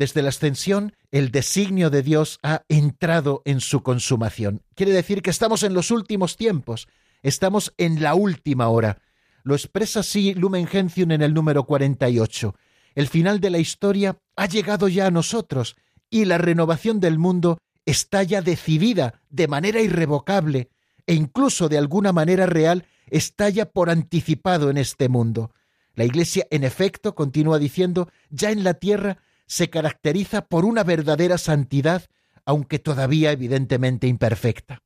Desde la ascensión, el designio de Dios ha entrado en su consumación. Quiere decir que estamos en los últimos tiempos, estamos en la última hora. Lo expresa así Lumen Gentium en el número 48. El final de la historia ha llegado ya a nosotros y la renovación del mundo está ya decidida de manera irrevocable e incluso de alguna manera real está ya por anticipado en este mundo. La Iglesia, en efecto, continúa diciendo, ya en la tierra se caracteriza por una verdadera santidad, aunque todavía evidentemente imperfecta.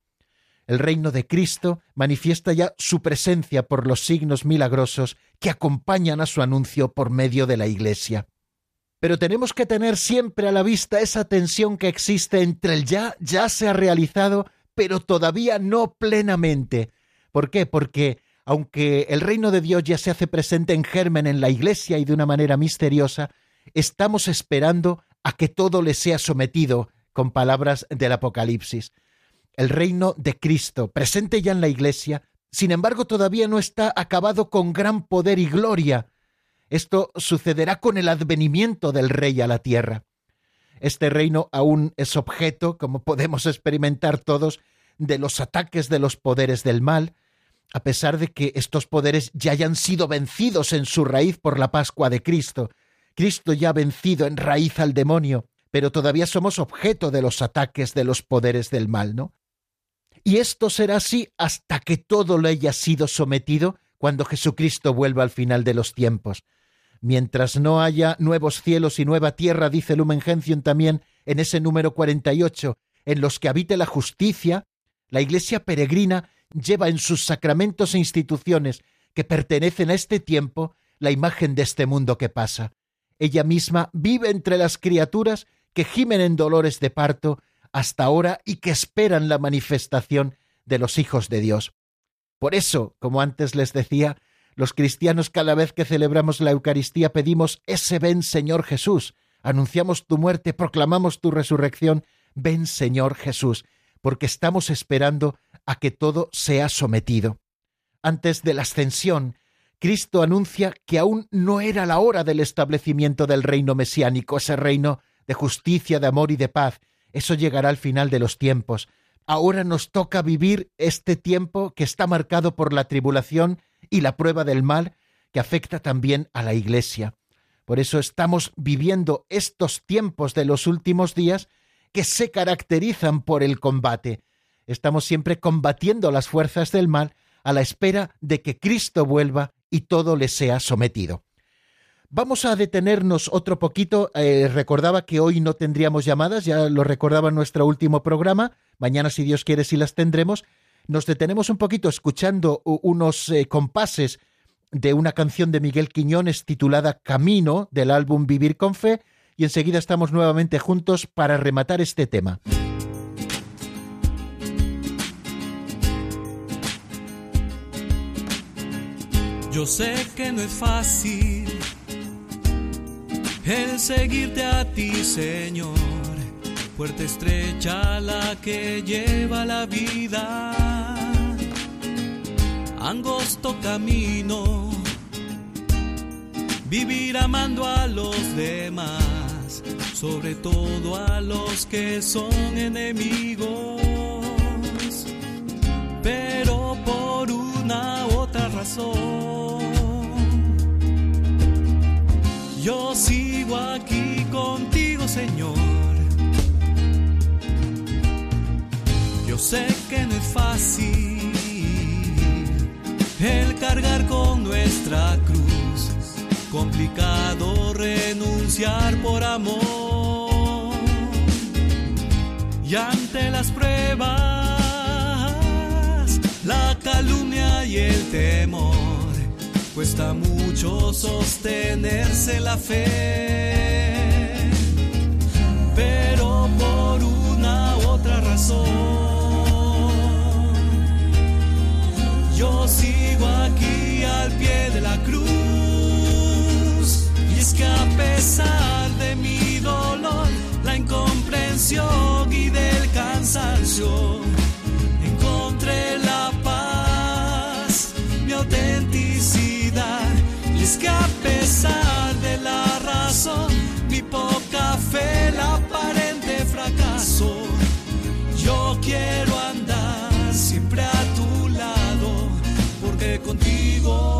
El reino de Cristo manifiesta ya su presencia por los signos milagrosos que acompañan a su anuncio por medio de la Iglesia. Pero tenemos que tener siempre a la vista esa tensión que existe entre el ya, ya se ha realizado, pero todavía no plenamente. ¿Por qué? Porque aunque el reino de Dios ya se hace presente en germen en la Iglesia y de una manera misteriosa, estamos esperando a que todo le sea sometido, con palabras del Apocalipsis. El reino de Cristo, presente ya en la Iglesia, sin embargo todavía no está acabado con gran poder y gloria. Esto sucederá con el advenimiento del Rey a la tierra. Este reino aún es objeto, como podemos experimentar todos, de los ataques de los poderes del mal, a pesar de que estos poderes ya hayan sido vencidos en su raíz por la Pascua de Cristo. Cristo ya vencido en raíz al demonio, pero todavía somos objeto de los ataques de los poderes del mal, ¿no? Y esto será así hasta que todo le haya sido sometido cuando Jesucristo vuelva al final de los tiempos. Mientras no haya nuevos cielos y nueva tierra, dice Lumen Gentium también en ese número 48, en los que habite la justicia, la Iglesia peregrina lleva en sus sacramentos e instituciones que pertenecen a este tiempo la imagen de este mundo que pasa. Ella misma vive entre las criaturas que gimen en dolores de parto hasta ahora y que esperan la manifestación de los hijos de Dios. Por eso, como antes les decía, los cristianos cada vez que celebramos la Eucaristía pedimos ese ven Señor Jesús, anunciamos tu muerte, proclamamos tu resurrección, ven Señor Jesús, porque estamos esperando a que todo sea sometido. Antes de la ascensión, Cristo anuncia que aún no era la hora del establecimiento del reino mesiánico, ese reino de justicia, de amor y de paz. Eso llegará al final de los tiempos. Ahora nos toca vivir este tiempo que está marcado por la tribulación y la prueba del mal que afecta también a la Iglesia. Por eso estamos viviendo estos tiempos de los últimos días que se caracterizan por el combate. Estamos siempre combatiendo las fuerzas del mal a la espera de que Cristo vuelva y todo le sea sometido. Vamos a detenernos otro poquito. Eh, recordaba que hoy no tendríamos llamadas, ya lo recordaba nuestro último programa. Mañana, si Dios quiere, sí las tendremos. Nos detenemos un poquito escuchando unos eh, compases de una canción de Miguel Quiñones titulada Camino del álbum Vivir con Fe y enseguida estamos nuevamente juntos para rematar este tema. Yo sé que no es fácil el seguirte a ti, Señor. Puerta estrecha la que lleva la vida. Angosto camino. Vivir amando a los demás, sobre todo a los que son enemigos. Pero por una u yo sigo aquí contigo, Señor. Yo sé que no fácil el cargar con nuestra cruz, complicado renunciar por amor. Y ante las pruebas, la calumnia y el temor, cuesta mucho sostenerse la fe. Pero por una u otra razón, yo sigo aquí al pie de la cruz. Y es que a pesar de mi dolor, la incomprensión y del cansancio, autenticidad. Y es que a pesar de la razón, mi poca fe, el aparente fracaso, yo quiero andar siempre a tu lado, porque contigo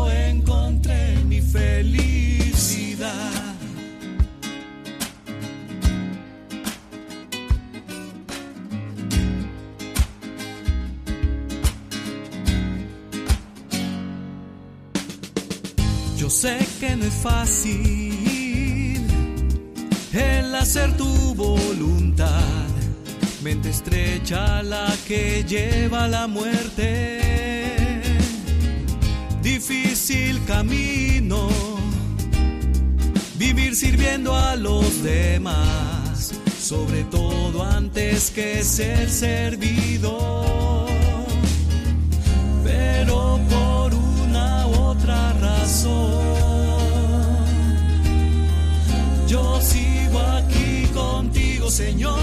Yo sé que no es fácil el hacer tu voluntad, mente estrecha la que lleva la muerte, difícil camino, vivir sirviendo a los demás, sobre todo antes que ser servido Señor.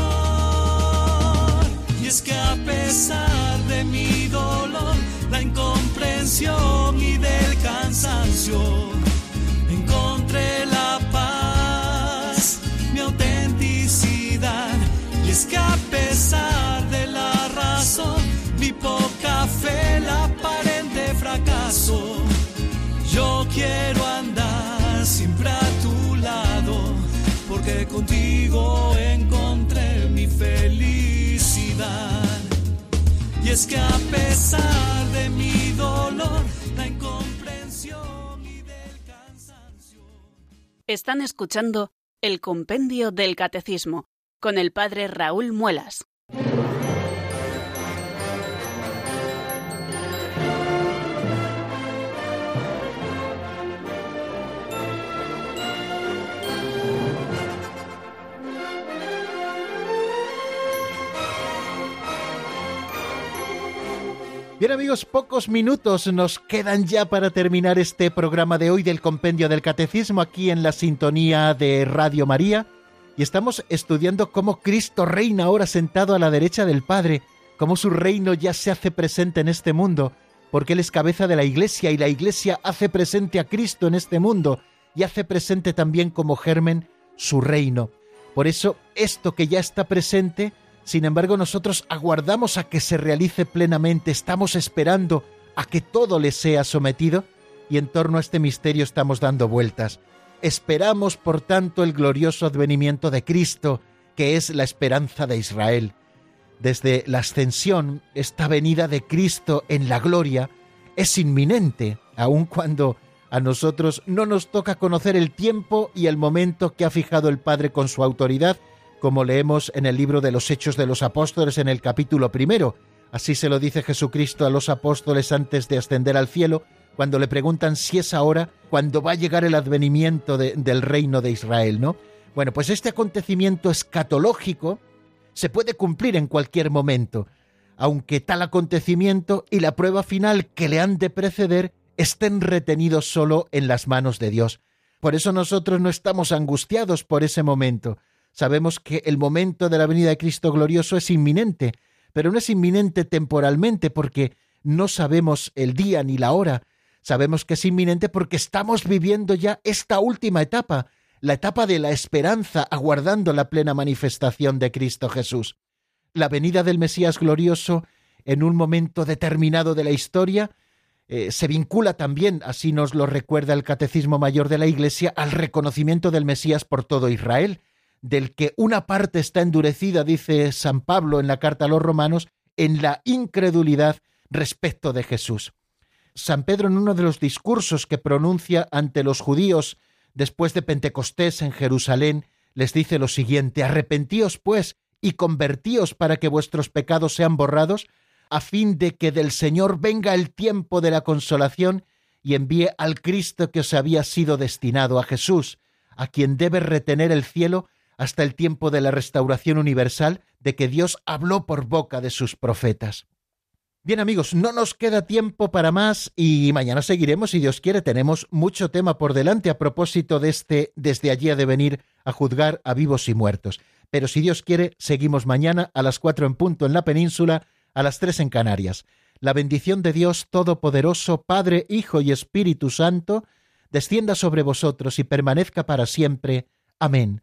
Y es que a pesar de mi dolor, la incomprensión y del cansancio, encontré la paz, mi autenticidad. Y es que a pesar de la razón, mi poca fe, el aparente fracaso, yo quiero porque contigo encontré mi felicidad. Y es que a pesar de mi dolor, la incomprensión y del cansancio. Están escuchando el Compendio del Catecismo con el Padre Raúl Muelas. Bien amigos, pocos minutos nos quedan ya para terminar este programa de hoy del Compendio del Catecismo aquí en la sintonía de Radio María y estamos estudiando cómo Cristo reina ahora sentado a la derecha del Padre, cómo su reino ya se hace presente en este mundo, porque Él es cabeza de la Iglesia y la Iglesia hace presente a Cristo en este mundo y hace presente también como germen su reino. Por eso, esto que ya está presente, sin embargo, nosotros aguardamos a que se realice plenamente, estamos esperando a que todo le sea sometido y en torno a este misterio estamos dando vueltas. Esperamos, por tanto, el glorioso advenimiento de Cristo, que es la esperanza de Israel. Desde la ascensión, esta venida de Cristo en la gloria es inminente, aun cuando a nosotros no nos toca conocer el tiempo y el momento que ha fijado el Padre con su autoridad, como leemos en el libro de los Hechos de los Apóstoles en el capítulo primero. Así se lo dice Jesucristo a los apóstoles antes de ascender al cielo, cuando le preguntan si es ahora cuando va a llegar el advenimiento de- del reino de Israel, ¿no? Bueno, pues este acontecimiento escatológico se puede cumplir en cualquier momento, aunque tal acontecimiento y la prueba final que le han de preceder estén retenidos solo en las manos de Dios. Por eso nosotros no estamos angustiados por ese momento. Sabemos que el momento de la venida de Cristo glorioso es inminente, pero no es inminente temporalmente porque no sabemos el día ni la hora. Sabemos que es inminente porque estamos viviendo ya esta última etapa, la etapa de la esperanza, aguardando la plena manifestación de Cristo Jesús. La venida del Mesías glorioso en un momento determinado de la historia eh, se vincula también, así nos lo recuerda el Catecismo Mayor de la Iglesia, al reconocimiento del Mesías por todo Israel, del que una parte está endurecida, dice San Pablo en la carta a los romanos, en la incredulidad respecto de Jesús. San Pedro en uno de los discursos que pronuncia ante los judíos después de Pentecostés en Jerusalén, les dice lo siguiente, arrepentíos pues y convertíos para que vuestros pecados sean borrados, a fin de que del Señor venga el tiempo de la consolación y envíe al Cristo que os había sido destinado, a Jesús, a quien debe retener el cielo hasta el tiempo de la restauración universal de que Dios habló por boca de sus profetas. Bien amigos, no nos queda tiempo para más y mañana seguiremos, si Dios quiere, tenemos mucho tema por delante a propósito de este desde allí ha de venir a juzgar a vivos y muertos. Pero si Dios quiere, seguimos mañana a las cuatro en punto en la península, a las tres en Canarias. La bendición de Dios Todopoderoso, Padre, Hijo y Espíritu Santo, descienda sobre vosotros y permanezca para siempre. Amén.